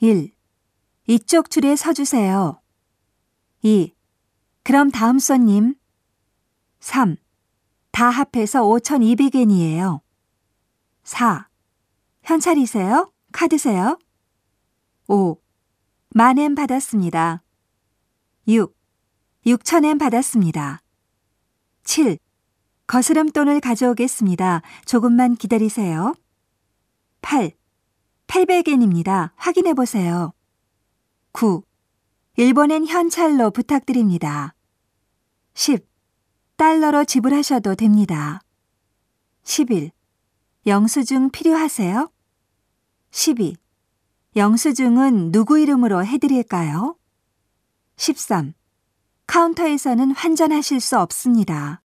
1. 이쪽 줄에 서주세요. 2. 그럼 다음 손님. 3. 다 합해서 5,200엔이에요. 4. 현찰이세요? 카드세요? 5. 만엔 받았습니다. 6. 6천엔 받았습니다. 7. 거스름 돈을 가져오겠습니다. 조금만 기다리세요. 8. 800엔입니다. 확인해 보세요. 9. 일본엔 현찰로 부탁드립니다. 10. 달러로 지불하셔도 됩니다. 11. 영수증 필요하세요? 12. 영수증은 누구 이름으로 해드릴까요? 13. 카운터에서는 환전하실 수 없습니다.